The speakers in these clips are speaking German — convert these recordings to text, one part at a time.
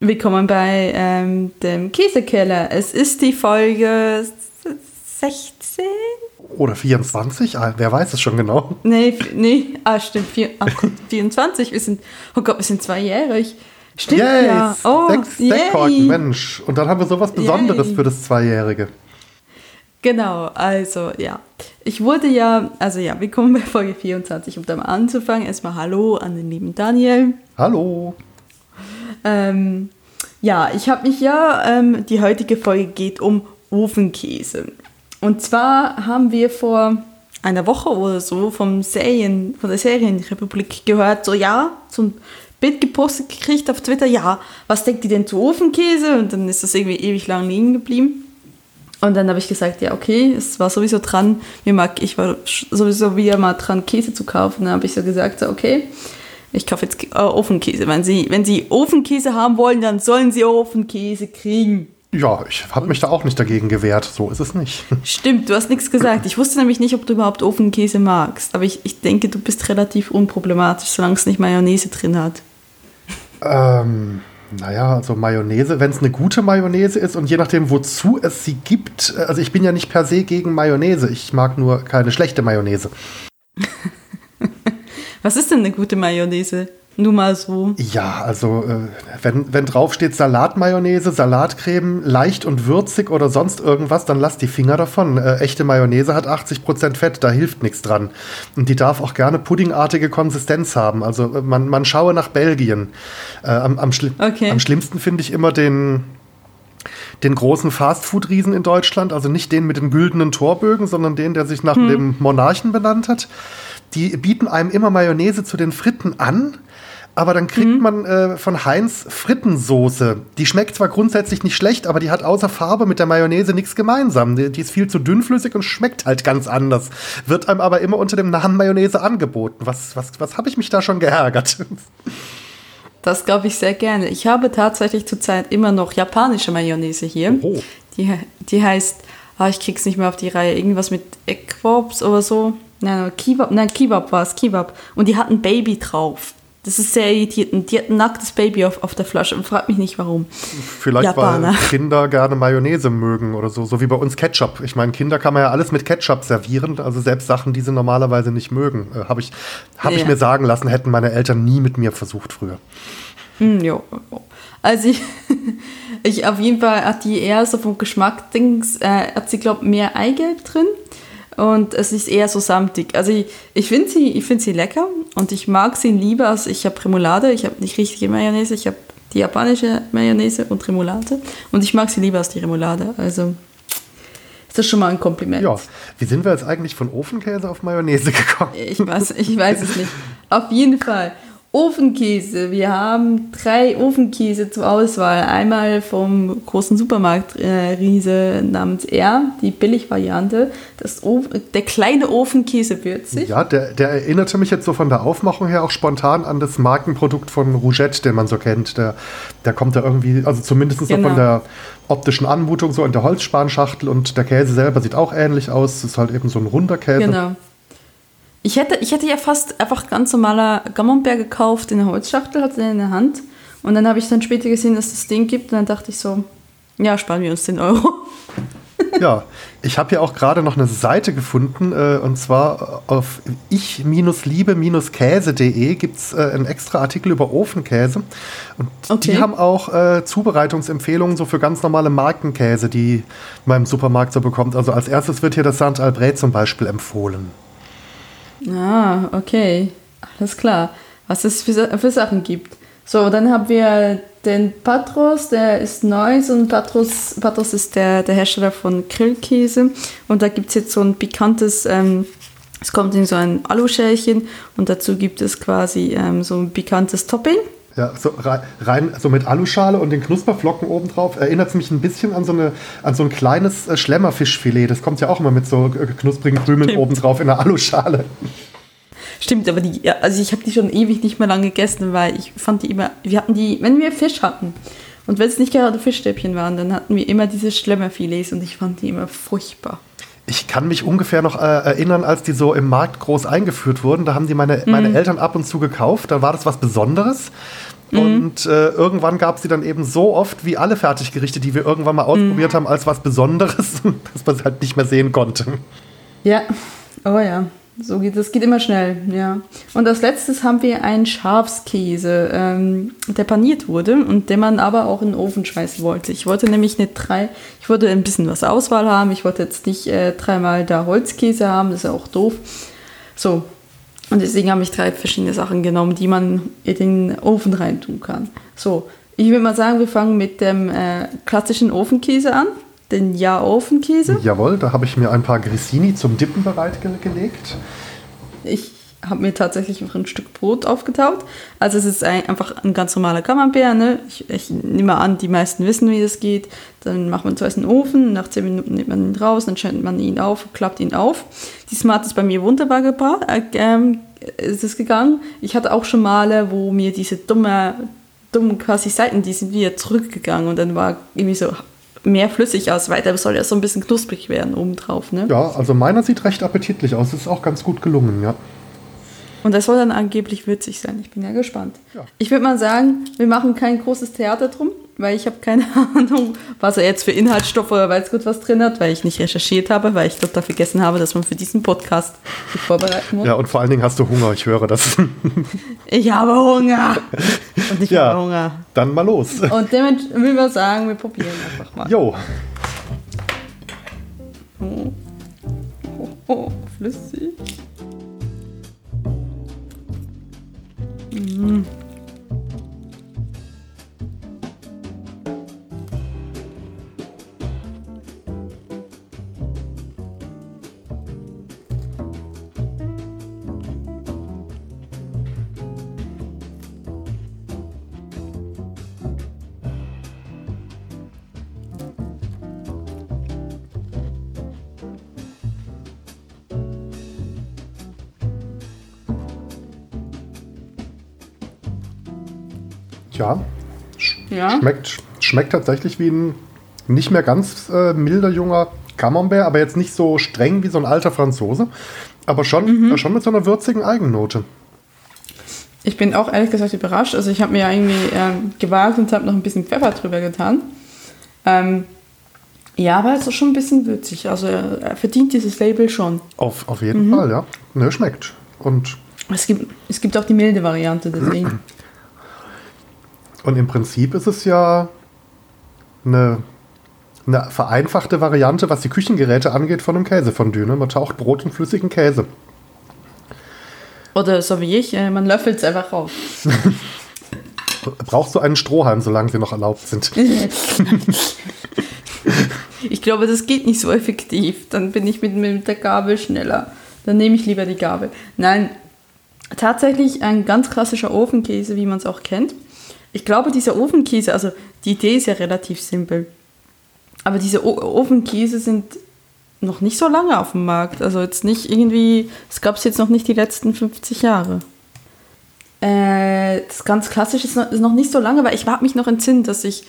Willkommen bei ähm, dem Käsekeller. Es ist die Folge 16? Oder 24? Ah, wer weiß es schon genau? Nee, nee, ah, stimmt, vier, ach, 24. Wir sind, oh Gott, wir sind zweijährig. Stimmt, Yay, ja. Oh, sechs Deckkorken, Mensch. Und dann haben wir sowas Besonderes Yay. für das Zweijährige. Genau, also ja. Ich wurde ja, also ja, willkommen bei Folge 24. Um da mal anzufangen, erstmal Hallo an den lieben Daniel. Hallo. Ähm, ja, ich habe mich ja, ähm, die heutige Folge geht um Ofenkäse. Und zwar haben wir vor einer Woche oder so vom Serien, von der Serienrepublik gehört, so ja, so ein Bild gepostet gekriegt auf Twitter, ja, was denkt ihr denn zu Ofenkäse? Und dann ist das irgendwie ewig lang liegen geblieben. Und dann habe ich gesagt, ja, okay, es war sowieso dran, mir mag, ich war sowieso wieder mal dran, Käse zu kaufen. Dann habe ich so gesagt, so, okay, ich kaufe jetzt äh, Ofenkäse. Wenn Sie, wenn Sie Ofenkäse haben wollen, dann sollen Sie Ofenkäse kriegen. Ja, ich habe mich da auch nicht dagegen gewehrt. So ist es nicht. Stimmt, du hast nichts gesagt. Ich wusste nämlich nicht, ob du überhaupt Ofenkäse magst. Aber ich, ich denke, du bist relativ unproblematisch, solange es nicht Mayonnaise drin hat. ähm, naja, also Mayonnaise, wenn es eine gute Mayonnaise ist und je nachdem, wozu es sie gibt. äh, Also ich bin ja nicht per se gegen Mayonnaise. Ich mag nur keine schlechte Mayonnaise. Was ist denn eine gute Mayonnaise? Nur mal so. Ja, also äh, wenn, wenn drauf steht Salatmayonnaise, Salatcreme, leicht und würzig oder sonst irgendwas, dann lass die Finger davon. Äh, echte Mayonnaise hat 80% Fett, da hilft nichts dran. Und die darf auch gerne puddingartige Konsistenz haben. Also äh, man, man schaue nach Belgien. Äh, am, am, schli Okay. am schlimmsten finde ich immer den, den großen Fastfood-Riesen in Deutschland, also nicht den mit den güldenen Torbögen, sondern den, der sich nach dem Monarchen benannt hat. Die bieten einem immer Mayonnaise zu den Fritten an, aber dann kriegt man äh, von Heinz Frittensoße. Die schmeckt zwar grundsätzlich nicht schlecht, aber die hat außer Farbe mit der Mayonnaise nichts gemeinsam. Die, die ist viel zu dünnflüssig und schmeckt halt ganz anders. Wird einem aber immer unter dem Namen Mayonnaise angeboten. Was, was, was habe ich mich da schon geärgert? Das glaube ich sehr gerne. Ich habe tatsächlich zurzeit immer noch japanische Mayonnaise hier. Die, die heißt, ah, ich krieg's nicht mehr auf die Reihe, irgendwas mit Equops oder so. Nein, Kebab, nein, Kebab war es, Kebab. Und die hatten Baby drauf. Das ist sehr irritierend. Und Die hat ein nacktes Baby auf, auf der Flasche und fragt mich nicht warum. Vielleicht, Japaner. weil Kinder gerne Mayonnaise mögen oder so. So wie bei uns Ketchup. Ich meine, Kinder kann man ja alles mit Ketchup servieren. Also selbst Sachen, die sie normalerweise nicht mögen. Äh, Habe ich, hab ich Ja. mir sagen lassen, hätten meine Eltern nie mit mir versucht früher. Hm, jo. Also ich, ich auf jeden Fall hat die eher so vom Geschmack Dings, äh, hat sie glaube mehr Eigelb drin und es ist eher so samtig. Also ich, ich finde sie, ich finde sie lecker und ich mag sie lieber als ich habe Remoulade. Ich habe nicht richtige Mayonnaise, ich habe die japanische Mayonnaise und Remoulade und ich mag sie lieber als die Remoulade. Also ist das schon mal ein Kompliment. Ja, wie sind wir jetzt eigentlich von Ofenkäse auf Mayonnaise gekommen? Ich weiß, ich weiß es nicht. Auf jeden Fall. Ofenkäse. Wir haben drei Ofenkäse zur Auswahl. Einmal vom großen Supermarkt äh, namens R, die Billigvariante. Das der kleine Ofenkäse würzig. Ja, der, der erinnerte mich jetzt so von der Aufmachung her auch spontan an das Markenprodukt von Rougette, den man so kennt. Der, der kommt da irgendwie, also zumindest so Genau. von der optischen Anmutung, so in der Holzspanschachtel und der Käse selber sieht auch ähnlich aus. Es ist halt eben so ein runder Käse. Genau. Ich hätte, ich hätte ja fast einfach ganz normaler Camembert gekauft in der Holzschachtel, hatte den in der Hand. Und dann habe ich dann später gesehen, dass es das Ding gibt. Und dann dachte ich so, ja, sparen wir uns 10 Euro. Ja, ich habe hier auch gerade noch eine Seite gefunden äh, und zwar auf ich-liebe-käse.de gibt es äh, einen extra Artikel über Ofenkäse und Okay. die haben auch äh, Zubereitungsempfehlungen so für ganz normale Markenkäse, die man im Supermarkt so bekommt. Also als erstes wird hier das Saint Albret zum Beispiel empfohlen. Ah, okay. Alles klar. Was es für, für Sachen gibt. So, dann haben wir den Patros, der ist neu. So Patros, Patros ist der, der Hersteller von Grillkäse. Und da gibt es jetzt so ein pikantes, ähm, es kommt in so ein Aluschälchen und dazu gibt es quasi ähm, so ein pikantes Topping. Ja, so rei- rein so mit Aluschale und den Knusperflocken obendrauf erinnert es mich ein bisschen an so, eine, an so ein kleines äh, Schlemmerfischfilet. Das kommt ja auch immer mit so äh, knusprigen Krümeln Stimmt. obendrauf in der Aluschale. Stimmt, aber die, also ich habe die schon ewig nicht mehr lang gegessen, weil ich fand die immer, wir hatten die, wenn wir Fisch hatten und wenn es nicht gerade Fischstäbchen waren, dann hatten wir immer diese Schlemmerfilets und ich fand die immer furchtbar. Ich kann mich ungefähr noch äh, erinnern, als die so im Markt groß eingeführt wurden. Da haben die meine, Mhm. meine Eltern ab und zu gekauft. Da war das was Besonderes. Mhm. Und äh, irgendwann gab es sie dann eben so oft wie alle Fertiggerichte, die wir irgendwann mal ausprobiert mhm. haben, als was Besonderes, dass man es halt nicht mehr sehen konnte. Ja, oh ja. So geht das geht immer schnell, ja. Und als letztes haben wir einen Schafskäse, ähm, der paniert wurde und den man aber auch in den Ofen schmeißen wollte. Ich wollte nämlich nicht drei, ich wollte ein bisschen was Auswahl haben. Ich wollte jetzt nicht äh, dreimal da Holzkäse haben, das ist ja auch doof. So. Und deswegen habe ich drei verschiedene Sachen genommen, die man in den Ofen reintun kann. So. Ich würde mal sagen, wir fangen mit dem äh, klassischen Ofenkäse an den Ja-Ofenkäse. Jawohl, da habe ich mir ein paar Grissini zum Dippen bereitgelegt. Ich habe mir tatsächlich noch ein Stück Brot aufgetaut. Also es ist ein, einfach ein ganz normaler Camembert. Ne? Ich, ich, nehme an, die meisten wissen, wie das geht. Dann macht man zuerst einen Ofen, nach 10 Minuten nimmt man ihn raus, dann schneidet man ihn auf, klappt ihn auf. Die Smart ist bei mir wunderbar gebracht, äh, ähm, ist es gegangen. Ich hatte auch schon Male, wo mir diese dumme, dummen quasi Seiten, die sind wieder zurückgegangen und dann war irgendwie so mehr flüssig aus, weil der soll ja so ein bisschen knusprig werden obendrauf. Ne? Ja, also meiner sieht recht appetitlich aus. Ist auch ganz gut gelungen, ja. Und das soll dann angeblich witzig sein. Ich bin ja gespannt. Ja. Ich würde mal sagen, wir machen kein großes Theater drum, weil ich habe keine Ahnung, was er jetzt für Inhaltsstoffe oder weiß gut was drin hat, weil ich nicht recherchiert habe, weil ich total vergessen habe, dass man für diesen Podcast sich vorbereiten muss. Ja, und vor allen Dingen hast du Hunger, ich höre das. ich habe Hunger. Und ich ja, habe Hunger. Dann mal los. Und damit will wir sagen, wir probieren einfach mal. Jo. Oh, oh, oh flüssig. Ja, ja. Schmeckt, schmeckt tatsächlich wie ein nicht mehr ganz äh, milder junger Camembert, aber jetzt nicht so streng wie so ein alter Franzose, aber schon, mhm. äh, schon mit so einer würzigen Eigennote. Ich bin auch ehrlich gesagt überrascht. Also ich habe mir ja irgendwie ähm, gewagt und habe noch ein bisschen Pfeffer drüber getan. Ähm, ja, aber es ist schon ein bisschen würzig. Also er verdient dieses Label schon. Auf, auf jeden mhm. Fall, ja. Ne, schmeckt. Und es gibt, es gibt auch die milde Variante, deswegen. Und im Prinzip ist es ja eine, eine vereinfachte Variante, was die Küchengeräte angeht, von einem Käsefondue. Ne? Man taucht Brot in flüssigen Käse. Oder so wie ich, äh, man löffelt es einfach auf. Brauchst du einen Strohhalm, solange sie noch erlaubt sind? ich glaube, das geht nicht so effektiv. Dann bin ich mit, mit der Gabel schneller. Dann nehme ich lieber die Gabel. Nein, tatsächlich ein ganz klassischer Ofenkäse, wie man es auch kennt. Ich glaube, dieser Ofenkäse, also die Idee ist ja relativ simpel. Aber diese o Ofenkäse sind noch nicht so lange auf dem Markt. Also jetzt nicht irgendwie, es gab es jetzt noch nicht die letzten 50 Jahre. Äh, das ganz klassisch ist noch, ist noch nicht so lange, weil ich habe mich noch entsinnt, dass ich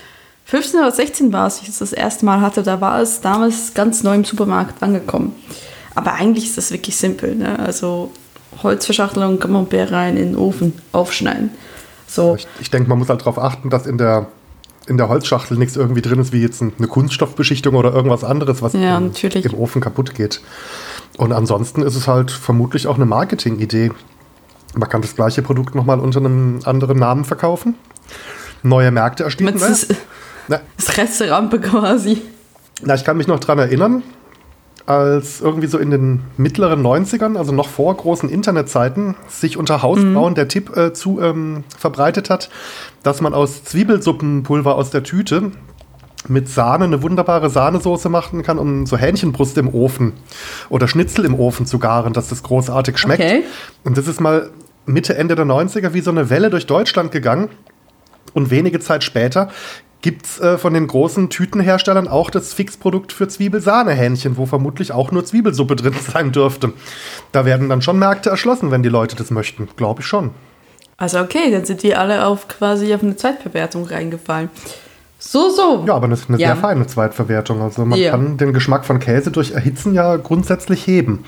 15 oder 16 war, als ich es das erste Mal hatte. Da war es damals ganz neu im Supermarkt angekommen. Aber eigentlich ist das wirklich simpel. Ne? Also Holzverschachtelung, Camembert rein in den Ofen aufschneiden. So. Ich, ich denke, man muss halt darauf achten, dass in der, in der Holzschachtel nichts irgendwie drin ist, wie jetzt eine Kunststoffbeschichtung oder irgendwas anderes, was ja, im, im, Ofen kaputt geht. Und ansonsten ist es halt vermutlich auch eine Marketingidee. Man kann das gleiche Produkt nochmal unter einem anderen Namen verkaufen, neue Märkte erschließen. Das, ist, das Restaurant quasi. Na, ich kann mich noch daran erinnern, als irgendwie so in den mittleren 90ern, also noch vor großen Internetzeiten, sich unter Hausfrauen mhm. der Tipp äh, zu ähm, verbreitet hat, dass man aus Zwiebelsuppenpulver aus der Tüte mit Sahne eine wunderbare Sahnesoße machen kann, um so Hähnchenbrust im Ofen oder Schnitzel im Ofen zu garen, dass das großartig schmeckt. Okay. Und das ist mal Mitte, Ende der 90er wie so eine Welle durch Deutschland gegangen. Und wenige Zeit später gibt es äh, von den großen Tütenherstellern auch das Fixprodukt für Zwiebelsahnehähnchen, wo vermutlich auch nur Zwiebelsuppe drin sein dürfte. Da werden dann schon Märkte erschlossen, wenn die Leute das möchten. Glaube ich schon. Also okay, dann sind die alle auf quasi auf eine Zweitverwertung reingefallen. So, so. Ja, aber eine, eine ja. sehr feine Zweitverwertung. Also man ja. kann den Geschmack von Käse durch Erhitzen ja grundsätzlich heben.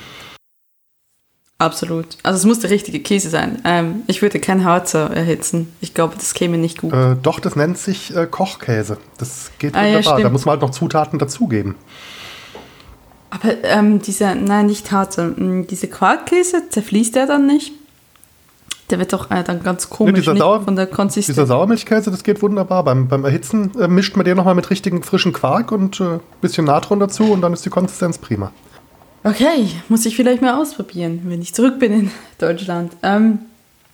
Absolut. Also es muss der richtige Käse sein. Ähm, ich würde kein Harzer erhitzen. Ich glaube, das käme nicht gut. Äh, doch, das nennt sich äh, Kochkäse. Das geht Ah, ja, wunderbar. da stimmt. muss man halt noch Zutaten dazugeben. Aber ähm, dieser, nein, nicht Harzer, mh, diese Quarkkäse, zerfließt der dann nicht? Der wird doch äh, dann ganz komisch dieser nicht Sauer- von der Dieser Konsistenz. Sauermilchkäse, das geht wunderbar. Beim, beim Erhitzen äh, mischt man den nochmal mit richtigen frischen Quark und ein äh, bisschen Natron dazu und dann ist die Konsistenz prima. Okay, muss ich vielleicht mal ausprobieren, wenn ich zurück bin in Deutschland. Ähm,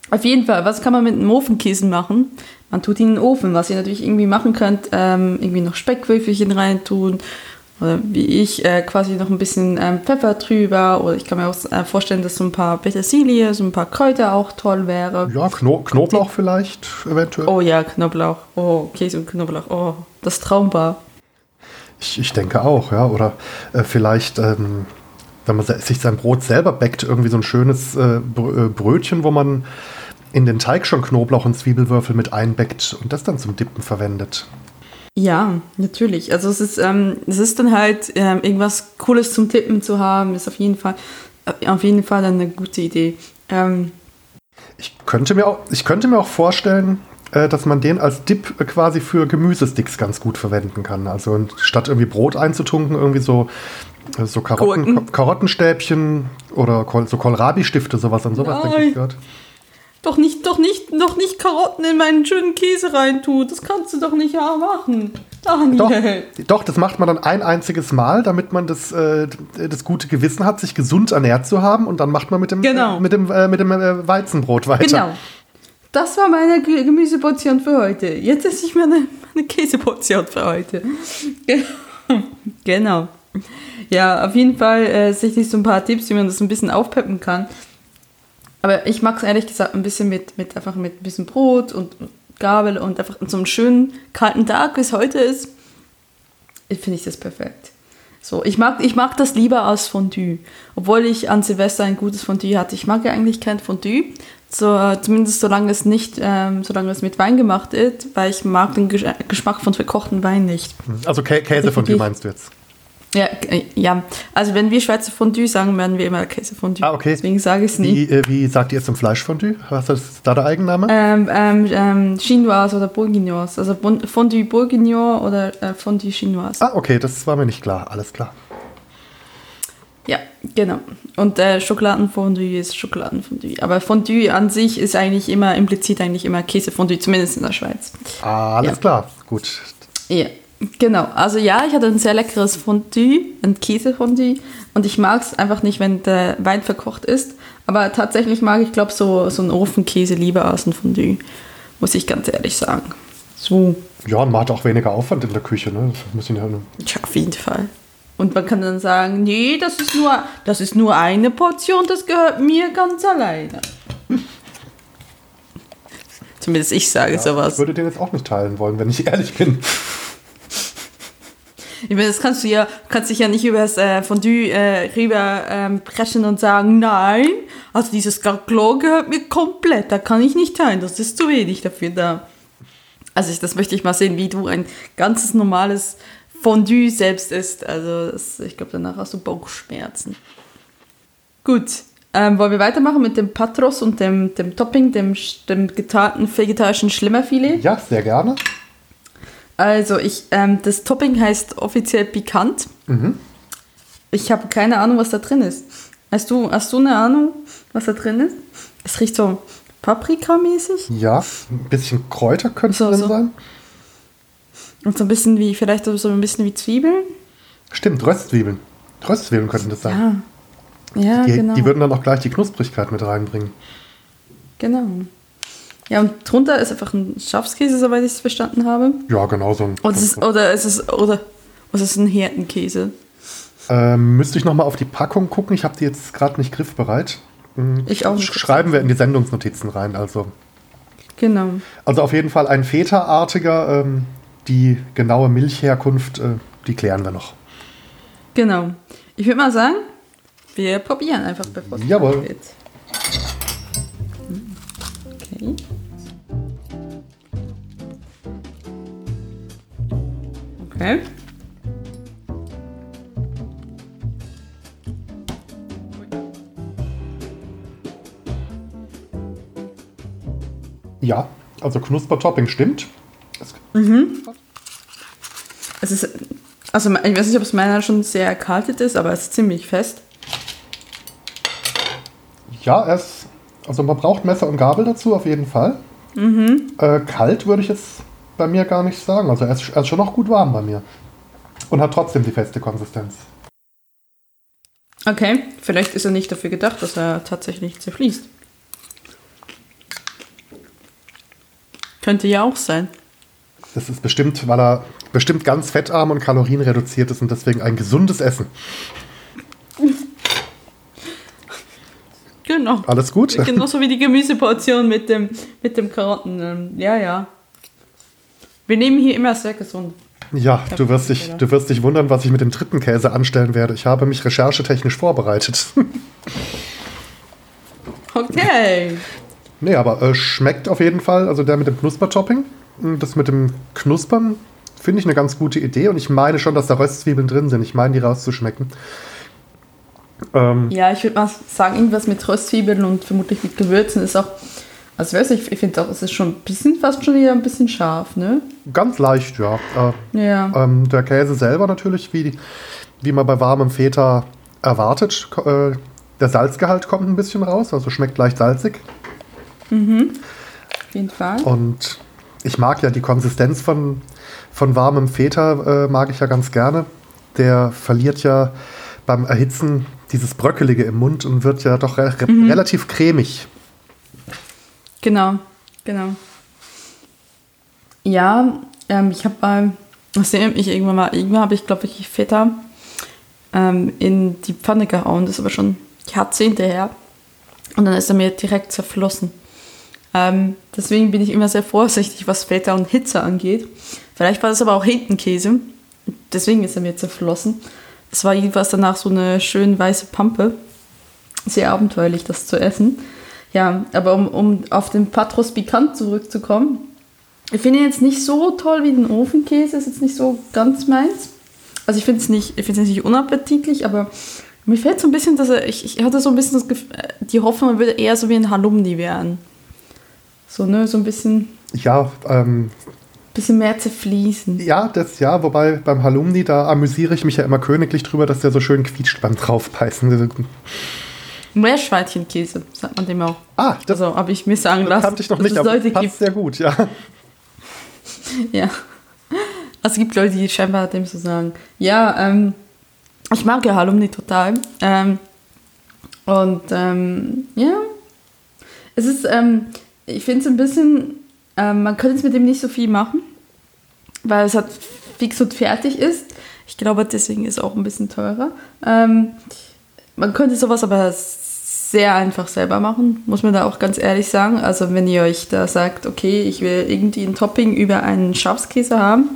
auf jeden Fall, was kann man mit einem Ofenkäse machen? Man tut ihn in den Ofen, was ihr natürlich irgendwie machen könnt, ähm, irgendwie noch Speckwürfelchen reintun oder wie ich äh, quasi noch ein bisschen ähm, Pfeffer drüber oder ich kann mir auch äh, vorstellen, dass so ein paar Petersilie, so ein paar Kräuter auch toll wäre. Ja, Kno Knoblauch vielleicht eventuell. Oh ja, Knoblauch. Oh, Käse und Knoblauch. Oh, das Traumbar. Ich, ich denke auch, ja. Oder äh, vielleicht, ähm, wenn man sich sein Brot selber backt, irgendwie so ein schönes äh, äh, Brötchen, wo man in den Teig schon Knoblauch und Zwiebelwürfel mit einbeckt und das dann zum Dippen verwendet. Ja, natürlich. Also es ist, ähm, es ist dann halt ähm, irgendwas Cooles zum Tippen zu haben, ist auf jeden Fall, äh, auf jeden Fall eine gute Idee. Ähm, Ich könnte mir auch, ich könnte mir auch vorstellen, dass man den als Dip äh, quasi für Gemüsesticks ganz gut verwenden kann. Also statt irgendwie Brot einzutunken, irgendwie so, äh, so Karotten, Gurken. Karottenstäbchen oder so Kohlrabi-Stifte, sowas an sowas denke Nein. ich gehört. doch nicht, doch nicht, doch nicht Karotten in meinen schönen Käse reintun. Das kannst du doch nicht machen. Doch, Daniel. doch, das macht man dann ein einziges Mal, damit man das, äh, das gute Gewissen hat, sich gesund ernährt zu haben. Und dann macht man mit dem, Genau. äh, mit dem, äh, mit dem äh, Weizenbrot weiter. Genau. Das war meine Ge- Gemüseportion für heute. Jetzt esse ich meine, meine Käseportion für heute. genau. Ja, auf jeden Fall äh, sicherlich so ein paar Tipps, wie man das ein bisschen aufpeppen kann. Aber ich mag es ehrlich gesagt ein bisschen mit, mit einfach mit ein bisschen Brot und Gabel und einfach so einem schönen kalten Tag, wie es heute ist, finde ich das perfekt. So, ich mag, ich mag das lieber als Fondue. Obwohl ich an Silvester ein gutes Fondue hatte. Ich mag ja eigentlich kein Fondue. So, zumindest solange es nicht, ähm, solange es mit Wein gemacht ist, weil ich mag den Gesch Geschmack von verkochten Wein nicht. Also Kä Käse von dir Definitiv. meinst du jetzt? Ja, äh, ja. Also wenn wir Schweizer Fondue sagen, werden wir immer Käsefondue. Ah, okay. Deswegen sage ich es nie. Wie, äh, wie sagt ihr jetzt zum Fleischfondue? Was ist da der Eigenname? Ähm, ähm, ähm, Chinoise oder Bourguignon. Also Fondue Bourguignon oder äh, Fondue Chinoise. Ah, okay, das war mir nicht klar. Alles klar. Ja, genau. Und äh, Schokoladenfondue ist Schokoladenfondue. Aber Fondue an sich ist eigentlich immer, implizit eigentlich immer Käsefondue, zumindest in der Schweiz. Alles Ja. klar. Gut. Ja, genau. Also ja, ich hatte ein sehr leckeres Fondue, ein Käsefondue. Und ich mag es einfach nicht, wenn der Wein verkocht ist. Aber tatsächlich mag ich, glaube so, so einen Ofenkäse lieber als ein Fondue. Muss ich ganz ehrlich sagen. So, Ja, man hat auch weniger Aufwand in der Küche. Ne? Das muss ich ja tja, auf jeden Fall. Und man kann dann sagen, nee, das ist nur, das ist nur eine Portion, das gehört mir ganz alleine. Zumindest ich sage Ich sowas. würde den jetzt auch nicht teilen wollen, wenn ich ehrlich bin. Ich meine, das kannst du ja, kannst dich ja nicht über das äh, Fondue äh, rüber ähm, preschen und sagen, nein, also dieses Gaglo gehört mir komplett, da kann ich nicht teilen, das ist zu wenig dafür da. Also ich, das möchte ich mal sehen, wie du ein ganzes normales Fondue selbst isst. Also das, ich glaube, danach hast du Bauchschmerzen. Gut, ähm, wollen wir weitermachen mit dem Patros und dem, dem Topping, dem, dem getarnten vegetarischen Schlimmerfilet? Ja, sehr gerne. Also, ich, ähm, das Topping heißt offiziell pikant. Ich habe keine Ahnung, was da drin ist. Hast du, hast du eine Ahnung, was da drin ist? Es riecht so Paprika-mäßig Ja, ein bisschen Kräuter könnte So, drin so. sein. Und so ein bisschen wie, vielleicht so ein bisschen wie Zwiebeln. Stimmt, Röstzwiebeln. Röstzwiebeln könnten das sein. Ja, ja die, genau. die würden dann auch gleich die Knusprigkeit mit reinbringen. genau. Ja, und drunter ist einfach ein Schafskäse, soweit ich es verstanden habe. Ja, genau so ein. Oder ist es, oder ist es, oder, oder ist es ein Hirtenkäse? Ähm, müsste ich nochmal auf die Packung gucken. Ich habe die jetzt gerade nicht griffbereit. Hm, Ich auch nicht. sch- Schreiben wir in die Sendungsnotizen rein. Also, Genau. also auf jeden Fall ein Feta-artiger. Ähm, die genaue Milchherkunft, äh, die klären wir noch. Genau. Ich würde mal sagen, wir probieren einfach, bevor es Jawohl. geht. Hm, okay. Okay. Ja, also Knuspertopping stimmt. Mhm. Es ist, also ich weiß nicht, ob es meiner schon sehr erkaltet ist, aber es ist ziemlich fest. Ja, es, also man braucht Messer und Gabel dazu auf jeden Fall. Äh, kalt würde ich jetzt bei mir gar nicht sagen. Also er ist, er ist schon noch gut warm bei mir. Und hat trotzdem die feste Konsistenz. Okay, vielleicht ist er nicht dafür gedacht, dass er tatsächlich zerfließt. Könnte ja auch sein. Das ist bestimmt, weil er bestimmt ganz fettarm und kalorienreduziert ist und deswegen ein gesundes Essen. Genau. Alles gut? Genauso wie die Gemüseportion mit dem, mit dem Karotten. ähm, Ja, ja. Wir nehmen hier immer sehr gesund. Ja, du wirst, dich, du wirst dich wundern, was ich mit dem dritten Käse anstellen werde. Ich habe mich recherchetechnisch vorbereitet. Okay. nee, aber äh, schmeckt auf jeden Fall. Also der mit dem Knuspertopping. Das mit dem Knuspern finde ich eine ganz gute Idee. Und ich meine schon, dass da Röstzwiebeln drin sind. Ich meine, die rauszuschmecken. Ähm, Ja, ich würde mal sagen, irgendwas mit Röstzwiebeln und vermutlich mit Gewürzen ist auch. Also weiß ich, ich finde auch, es ist schon ein bisschen, fast schon wieder ein bisschen scharf, ne? Ganz leicht, ja. Äh, Ja. ähm, der Käse selber natürlich, wie, wie man bei warmem Feta erwartet. Äh, der Salzgehalt kommt ein bisschen raus, also schmeckt leicht salzig. Auf jeden Fall. Und ich mag ja die Konsistenz von, von warmem Feta, äh, mag ich ja ganz gerne. Der verliert ja beim Erhitzen dieses Bröckelige im Mund und wird ja doch re relativ cremig. Genau, genau. Ja, ähm, ich habe mal, erinnert mich irgendwann mal, irgendwann habe ich, glaube ich, Feta ähm, in die Pfanne gehauen, das ist aber schon Jahrzehnte her. Und dann ist er mir direkt zerflossen. Ähm, deswegen bin ich immer sehr vorsichtig, was Feta und Hitze angeht. Vielleicht war das aber auch Hintenkäse. Deswegen ist er mir zerflossen. Es war jedenfalls danach so eine schön weiße Pampe. Sehr abenteuerlich, das zu essen. Ja, aber um, um auf den Patros Pikant zurückzukommen. Ich finde ihn jetzt nicht so toll wie den Ofenkäse, ist jetzt nicht so ganz meins. Also ich finde es nicht, nicht unappetitlich, aber mir fällt so ein bisschen, dass er, ich, ich hatte so ein bisschen das Gefühl, die Hoffnung, er würde eher so wie ein Halumni werden. So, ne, so ein bisschen, Ja, ähm, bisschen mehr zerfließen. ja, das ja, wobei beim Halumni, da amüsiere ich mich ja immer königlich drüber, dass der so schön quietscht beim draufbeißen. Meerschweinchenkäse, sagt man dem auch. Ah, das, Also habe ich mir sagen das lassen, kannte ich noch nicht, aber Leute passt gibt, sehr gut, ja. Ja. Also es gibt Leute, die scheinbar dem so sagen. Ja, ähm, ich mag ja Halumni total. Ähm, und ähm, ja, es ist, ähm, ich finde es ein bisschen, ähm, man könnte es mit dem nicht so viel machen, weil es halt fix und fertig ist. Ich glaube, deswegen ist es auch ein bisschen teurer. Ähm, man könnte sowas aber sehr einfach selber machen, muss man da auch ganz ehrlich sagen. Also wenn ihr euch da sagt, okay, ich will irgendwie ein Topping über einen Schafskäse haben,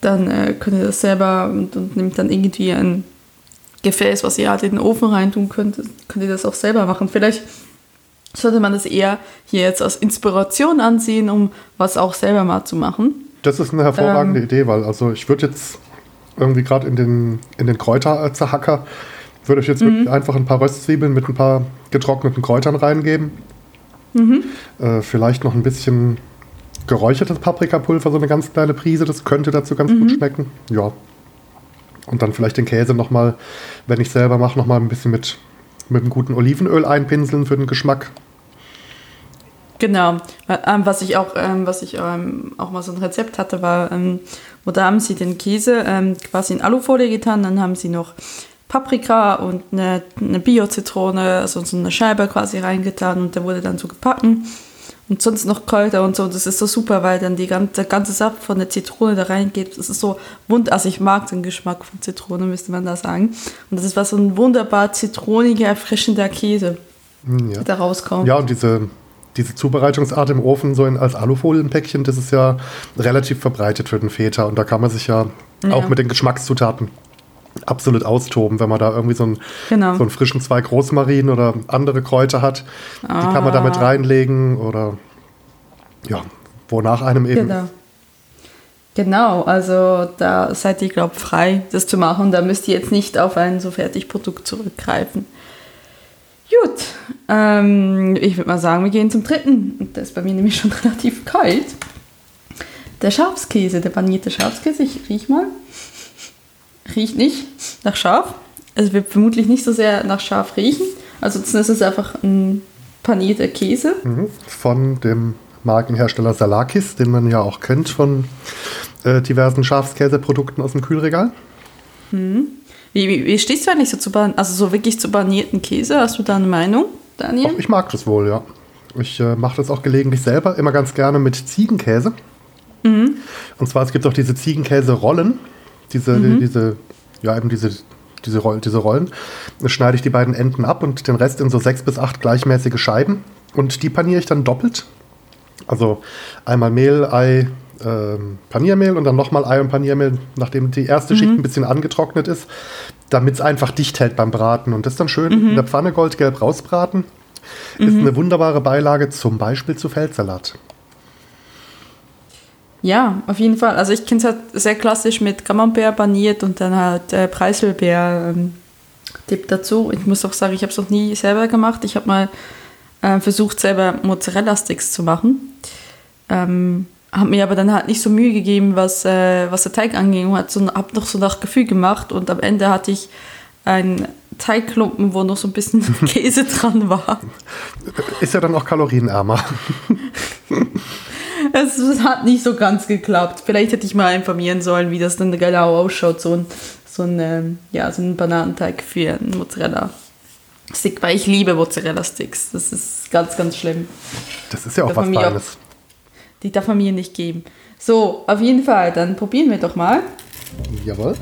dann äh, könnt ihr das selber und, und nehmt dann irgendwie ein Gefäß, was ihr halt in den Ofen reintun könnt, könnt ihr das auch selber machen. Vielleicht sollte man das eher hier jetzt als Inspiration ansehen, um was auch selber mal zu machen. Das ist eine hervorragende Ähm. Idee, weil also ich würde jetzt irgendwie gerade in den, in den Kräuterzerhacker, würde ich jetzt Mhm. wirklich einfach ein paar Röstzwiebeln mit ein paar getrockneten Kräutern reingeben. Mhm. Äh, vielleicht noch ein bisschen geräuchertes Paprikapulver, so eine ganz kleine Prise, das könnte dazu ganz Mhm. gut schmecken. Ja. Und dann vielleicht den Käse nochmal, wenn ich selber mache, nochmal ein bisschen mit, mit einem guten Olivenöl einpinseln für den Geschmack. Genau. Ähm, was ich auch, ähm, was ich ähm, auch mal so ein Rezept hatte, war, wo da haben sie den Käse quasi in Alufolie getan, dann haben sie noch Paprika und eine, eine Bio-Zitrone, also so eine Scheibe quasi reingetan und der wurde dann so gebacken. Und sonst noch Kräuter und so. Das ist so super, weil dann die ganze, der ganze Saft von der Zitrone da reingeht. Das ist so wund, also ich mag den Geschmack von Zitrone, müsste man da sagen. Und das ist was so ein wunderbar zitroniger, erfrischender Käse, Hm, ja. der da rauskommt. Ja, und diese, diese Zubereitungsart im Ofen, so in, als Alufolienpäckchen, das ist ja relativ verbreitet für den Feta. Und da kann man sich ja, Ja. auch mit den Geschmackszutaten absolut austoben, wenn man da irgendwie so einen, Genau. so einen frischen Zweig Rosmarin oder andere Kräuter hat. Die kann man da mit Ah. reinlegen oder ja, wonach einem eben. Genau. Genau, also da seid ihr, glaube ich, frei, das zu machen. Da müsst ihr jetzt nicht auf ein so Fertigprodukt zurückgreifen. Gut, Ähm, ich würde mal sagen, wir gehen zum dritten. Und der ist bei mir nämlich schon relativ kalt. Der Schafskäse, der panierte Schafskäse. Ich riech mal. Riecht nicht nach Schaf. Es wird vermutlich nicht so sehr nach Schaf riechen. Also ist es einfach ein panierter Käse. Mhm. Von dem Markenhersteller Salakis, den man ja auch kennt von äh, diversen Schafskäseprodukten aus dem Kühlregal. Wie, wie, wie stehst du eigentlich so zu also so wirklich zu panierten Käse? Hast du da eine Meinung, Daniel? Doch, ich mag das wohl, ja. Ich äh, mache das auch gelegentlich selber, immer ganz gerne mit Ziegenkäse. Und zwar, es gibt auch diese Ziegenkäse-Rollen, diese, diese, ja, eben diese, diese, Roll, diese Rollen. Da schneide ich die beiden Enden ab und den Rest in so sechs bis acht gleichmäßige Scheiben. Und die paniere ich dann doppelt. Also einmal Mehl, Ei, ähm, Paniermehl und dann nochmal Ei und Paniermehl, nachdem die erste Schicht ein bisschen angetrocknet ist, damit es einfach dicht hält beim Braten. Und das dann schön in der Pfanne goldgelb rausbraten. Ist eine wunderbare Beilage, zum Beispiel zu Feldsalat. Ja, auf jeden Fall. Also ich kenne es halt sehr klassisch mit Camembert paniert und dann halt äh, Preiselbeer ähm, Tipp dazu. Ich muss auch sagen, ich habe es noch nie selber gemacht. Ich habe mal äh, versucht, selber Mozzarella-Sticks zu machen. Ähm, habe mir aber dann halt nicht so Mühe gegeben, was, äh, was der Teig anging. und so, habe noch so nach Gefühl gemacht und am Ende hatte ich einen Teigklumpen, wo noch so ein bisschen Käse dran war. Ist ja dann auch kalorienärmer. Es, hat nicht so ganz geklappt. Vielleicht hätte ich mal informieren sollen, wie das dann genau ausschaut. So ein, so ein, ähm, ja, so ein Bananenteig für einen Mozzarella-Stick, weil ich liebe Mozzarella-Sticks. Das ist ganz, ganz schlimm. Das ist ja auch Darf was Feines. Die darf man mir nicht geben. So, auf jeden Fall, dann probieren wir doch mal. Jawohl.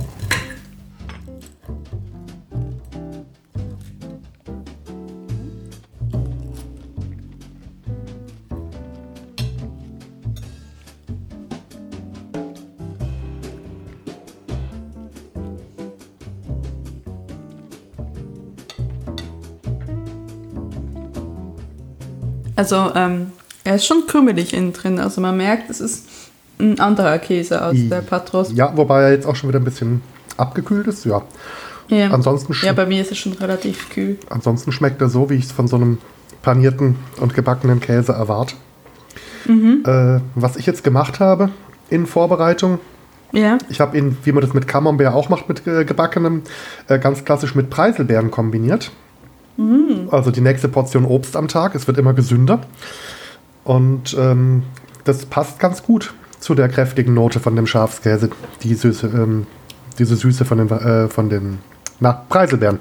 Also, ähm, er ist schon krümelig innen drin. Also man merkt, es ist ein anderer Käse als der Patros. Ja, wobei er jetzt auch schon wieder ein bisschen abgekühlt ist. Ja. Ja. Ansonsten, ja, bei mir ist es schon relativ kühl. ansonsten schmeckt er so, wie ich es von so einem panierten und gebackenen Käse erwarte. Mhm. Äh, was ich jetzt gemacht habe in Vorbereitung, Ja. ich habe ihn, wie man das mit Camembert auch macht, mit äh, gebackenem, äh, ganz klassisch mit Preiselbeeren kombiniert. Also die nächste Portion Obst am Tag. Es wird immer gesünder. Und ähm, das passt ganz gut zu der kräftigen Note von dem Schafskäse. Die Süße, ähm, diese Süße von den, äh, von den na, Preiselbeeren.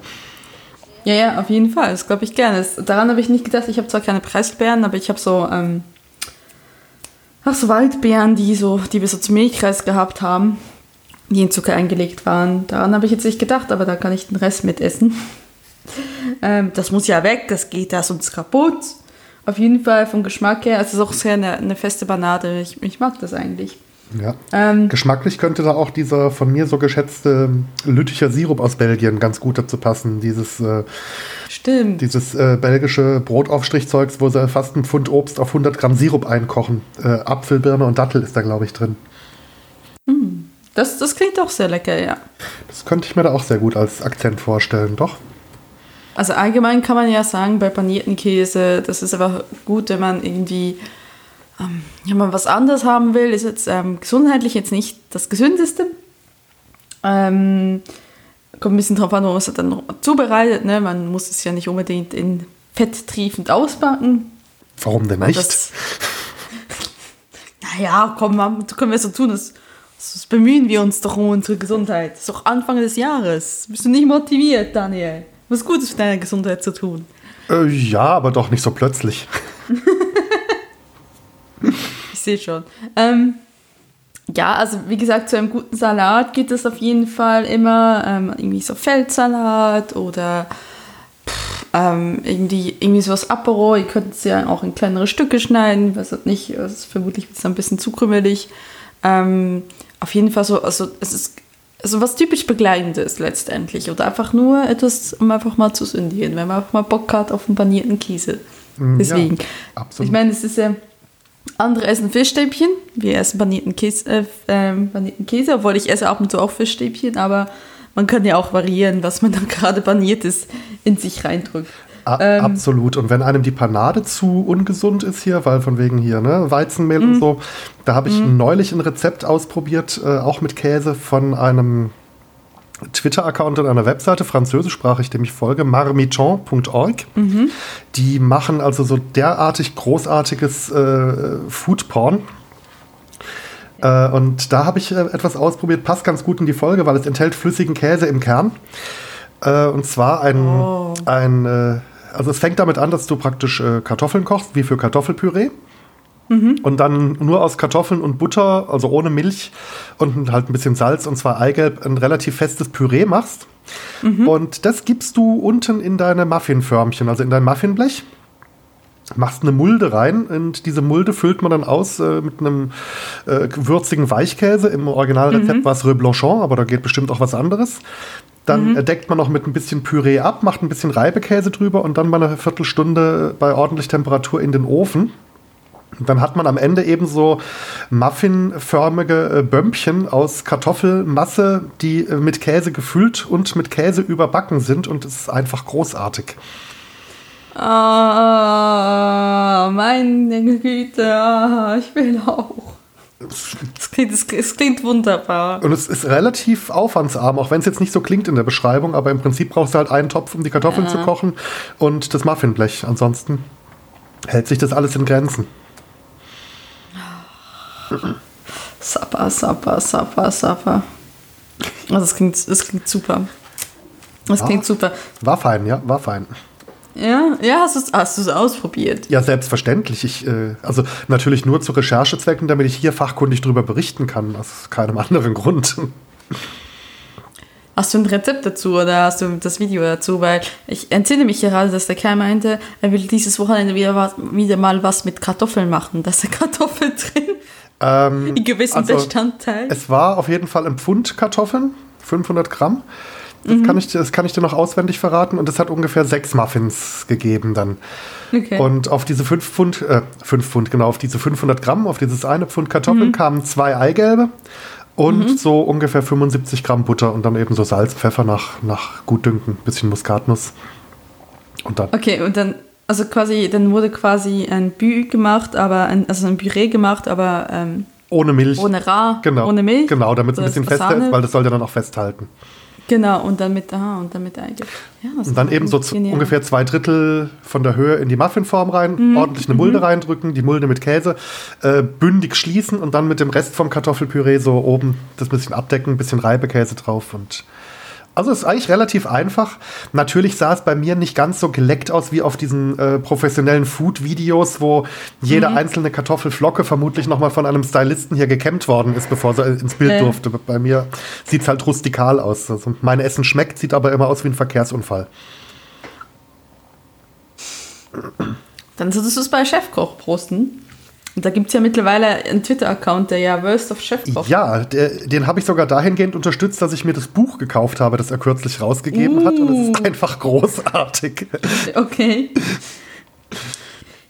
Ja, ja, auf jeden Fall. Das glaube ich gerne. Das, daran habe ich nicht gedacht. Ich habe zwar keine Preiselbeeren, aber ich habe so, ähm, so Waldbeeren, die, so, die wir so zum Milchreis gehabt haben, die in Zucker eingelegt waren. Daran habe ich jetzt nicht gedacht, aber da kann ich den Rest mitessen. Ähm, das muss ja weg, das geht da sonst kaputt. Auf jeden Fall vom Geschmack her, es ist auch sehr eine, eine feste Banade. Ich, ich mag das eigentlich. Ja. Ähm, Geschmacklich könnte da auch dieser von mir so geschätzte Lütticher Sirup aus Belgien ganz gut dazu passen. Dieses, äh, stimmt. dieses äh, belgische Brotaufstrichzeugs, wo sie fast ein Pfund Obst auf 100 Gramm Sirup einkochen. Äh, Apfel, Birne und Dattel ist da, glaube ich, drin. Das, das klingt auch sehr lecker, ja. Das könnte ich mir da auch sehr gut als Akzent vorstellen, doch. Also allgemein kann man ja sagen, bei panierten Käse, das ist einfach gut, wenn man irgendwie, ähm, wenn man was anderes haben will, ist jetzt ähm, gesundheitlich jetzt nicht das Gesündeste. Ähm, kommt ein bisschen drauf an, wo man es dann noch zubereitet. Ne? Man muss es ja nicht unbedingt in Fett triefend ausbacken. Warum denn nicht? Das, naja, komm, Mann, können wir so tun, das, das bemühen wir uns doch um unsere Gesundheit. Das ist doch Anfang des Jahres. Bist du nicht motiviert, Daniel? Was Gutes für deine Gesundheit zu tun. Äh, ja, aber doch nicht so plötzlich. Ich sehe schon. Ähm, ja, also wie gesagt, zu einem guten Salat geht es auf jeden Fall immer ähm, irgendwie so Feldsalat oder pff, ähm, irgendwie, irgendwie sowas Apero. Ihr könnt es ja auch in kleinere Stücke schneiden. Was halt nicht, das ist vermutlich wird's dann ein bisschen zu krümelig. Ähm, auf jeden Fall so, also es ist also was typisch Begleitendes letztendlich. Oder einfach nur etwas, um einfach mal zu sündigen, wenn man einfach mal Bock hat auf einen panierten Käse. Mm, Deswegen. Ja, absolut. Ich meine, es ist ja. Andere essen Fischstäbchen, wir essen panierten Käse, äh, ähm, panierten Käse, obwohl ich esse ab und zu auch Fischstäbchen, aber man kann ja auch variieren, was man dann gerade paniertes in sich reindrückt. A ähm, absolut. Und wenn einem die Panade zu ungesund ist hier, weil von wegen hier, ne, Weizenmehl und mhm. so, da habe ich mm. neulich ein Rezept ausprobiert, äh, auch mit Käse von einem Twitter-Account und einer Webseite, französischsprachig, dem ich folge, marmiton.org. Mhm. Die machen also so derartig großartiges äh, Foodporn. Äh, und da habe ich äh, etwas ausprobiert, passt ganz gut in die Folge, weil es enthält flüssigen Käse im Kern. Äh, und zwar ein, oh. ein also es fängt damit an, dass du praktisch äh, Kartoffeln kochst, wie für Kartoffelpüree. Mhm. Und dann nur aus Kartoffeln und Butter, also ohne Milch und halt ein bisschen Salz und zwar Eigelb, ein relativ festes Püree machst. Mhm. Und das gibst du unten in deine Muffinförmchen, also in dein Muffinblech. Machst eine Mulde rein und diese Mulde füllt man dann aus äh, mit einem äh, würzigen Weichkäse. Im Originalrezept mhm. war es Reblanchon, aber da geht bestimmt auch was anderes. Dann mhm. deckt man noch mit ein bisschen Püree ab, macht ein bisschen Reibekäse drüber und dann mal eine Viertelstunde bei ordentlich Temperatur in den Ofen. Dann hat man am Ende eben so muffinförmige äh, Bömpchen aus Kartoffelmasse, die äh, mit Käse gefüllt und mit Käse überbacken sind und es ist einfach großartig. Ah, meine Güte, ah, ich will auch. Es klingt, es, klingt, wunderbar. Und es ist relativ aufwandsarm, auch wenn es jetzt nicht so klingt in der Beschreibung, aber im Prinzip brauchst du halt einen Topf, um die Kartoffeln ja. zu kochen und das Muffinblech. Ansonsten hält sich das alles in Grenzen. Sappa, sappa, sappa, sappa. Also es klingt, es klingt super. Es klingt super. War fein, ja, war fein. Ja, ja, hast du es ausprobiert? Ja, selbstverständlich. Ich, äh, also natürlich nur zu Recherchezwecken, damit ich hier fachkundig darüber berichten kann, aus keinem anderen Grund. Hast du ein Rezept dazu oder hast du das Video dazu? Weil ich entsinne mich gerade, dass der Kerl meinte, er will dieses Wochenende wieder, wieder mal was mit Kartoffeln machen. Da ist eine Kartoffel drin. Ähm, in gewissen also, Bestandteilen. Es war auf jeden Fall ein Pfund Kartoffeln, 500 Gramm. Das, mhm. kann ich, das kann ich dir noch auswendig verraten. Und es hat ungefähr sechs Muffins gegeben dann. Okay. Und auf diese fünf Pfund, äh, fünf Pfund, genau, auf diese 500 Gramm, auf dieses eine Pfund Kartoffeln mhm. kamen zwei Eigelbe und mhm. so ungefähr 75 Gramm Butter und dann eben so Salz, Pfeffer nach, nach Gutdünken, bisschen Muskatnuss. Und dann. Okay, und dann, also quasi, dann wurde quasi ein Bü gemacht, aber ein, also ein Püree gemacht, aber ähm, ohne Milch. Ohne Ra, genau. ohne Milch. Genau, damit es ein bisschen fester ist, weil das soll ja dann auch festhalten. Genau, und dann mit, aha, und dann mit Eigelb. Ja, und dann eben so ungefähr zwei Drittel von der Höhe in die Muffinform rein, mhm. ordentlich eine Mulde mhm. reindrücken, die Mulde mit Käse, äh, bündig schließen und dann mit dem Rest vom Kartoffelpüree so oben das bisschen abdecken, ein bisschen Reibekäse drauf und also es ist eigentlich relativ einfach. Natürlich sah es bei mir nicht ganz so geleckt aus wie auf diesen äh, professionellen Food-Videos, wo jede mhm. einzelne Kartoffelflocke vermutlich nochmal von einem Stylisten hier gekämmt worden ist, bevor sie ins Bild äh. durfte. Bei mir sieht es halt rustikal aus. Also mein Essen schmeckt, sieht aber immer aus wie ein Verkehrsunfall. Dann solltest du es bei Chefkoch posten. Und da gibt es ja mittlerweile einen Twitter-Account, der ja Worst of Chef kocht. Ja, der, den habe ich sogar dahingehend unterstützt, dass ich mir das Buch gekauft habe, das er kürzlich rausgegeben uh. hat. Und es ist uh. einfach großartig. Okay.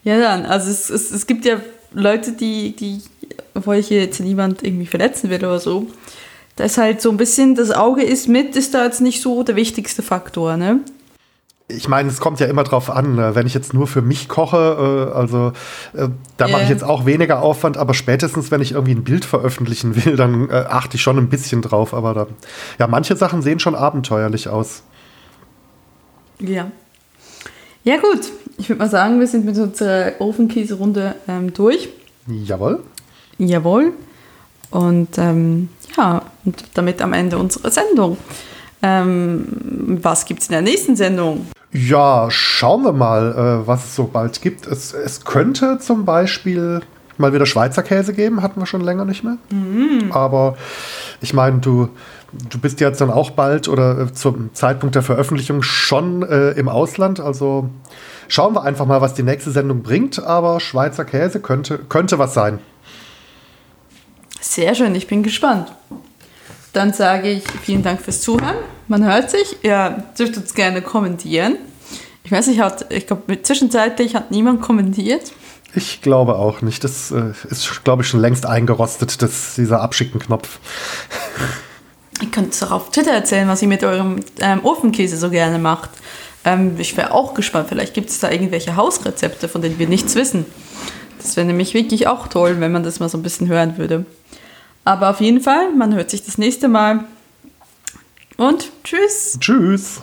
Ja, dann, also es, es, es gibt ja Leute, die, die, wo ich jetzt niemand irgendwie verletzen will oder so, da ist halt so ein bisschen, das Auge ist mit, ist da jetzt nicht so der wichtigste Faktor, ne? Ich meine, es kommt ja immer drauf an, ne? wenn ich jetzt nur für mich koche, äh, also äh, da mache ich jetzt auch weniger Aufwand, aber spätestens, wenn ich irgendwie ein Bild veröffentlichen will, dann äh, achte ich schon ein bisschen drauf. Aber da, ja, manche Sachen sehen schon abenteuerlich aus. Ja. Ja, gut. Ich würde mal sagen, wir sind mit unserer Ofenkäse-Runde ähm, durch. Jawohl. Jawohl. Und ähm, ja, und damit am Ende unserer Sendung. Ähm, was gibt es in der nächsten Sendung? Ja, schauen wir mal, äh, was es so bald gibt. Es, es könnte zum Beispiel mal wieder Schweizer Käse geben, hatten wir schon länger nicht mehr. Mhm. Aber ich meine, du, du bist jetzt dann auch bald oder äh, zum Zeitpunkt der Veröffentlichung schon äh, im Ausland. Also schauen wir einfach mal, was die nächste Sendung bringt. Aber Schweizer Käse könnte, könnte was sein. Sehr schön, ich bin gespannt. Dann sage ich vielen Dank fürs Zuhören. Man hört sich. Ihr dürft uns gerne kommentieren. Ich weiß nicht, ich glaube, zwischenzeitlich hat niemand kommentiert. Ich glaube auch nicht. Das äh, ist, glaube ich, schon längst eingerostet, das, dieser Abschicken-Knopf. Ihr könnt es auch auf Twitter erzählen, was ihr mit eurem ähm, Ofenkäse so gerne macht. Ähm, ich wäre auch gespannt. Vielleicht gibt es da irgendwelche Hausrezepte, von denen wir nichts wissen. Das wäre nämlich wirklich auch toll, wenn man das mal so ein bisschen hören würde. Aber auf jeden Fall, man hört sich das nächste Mal. Und tschüss. Tschüss.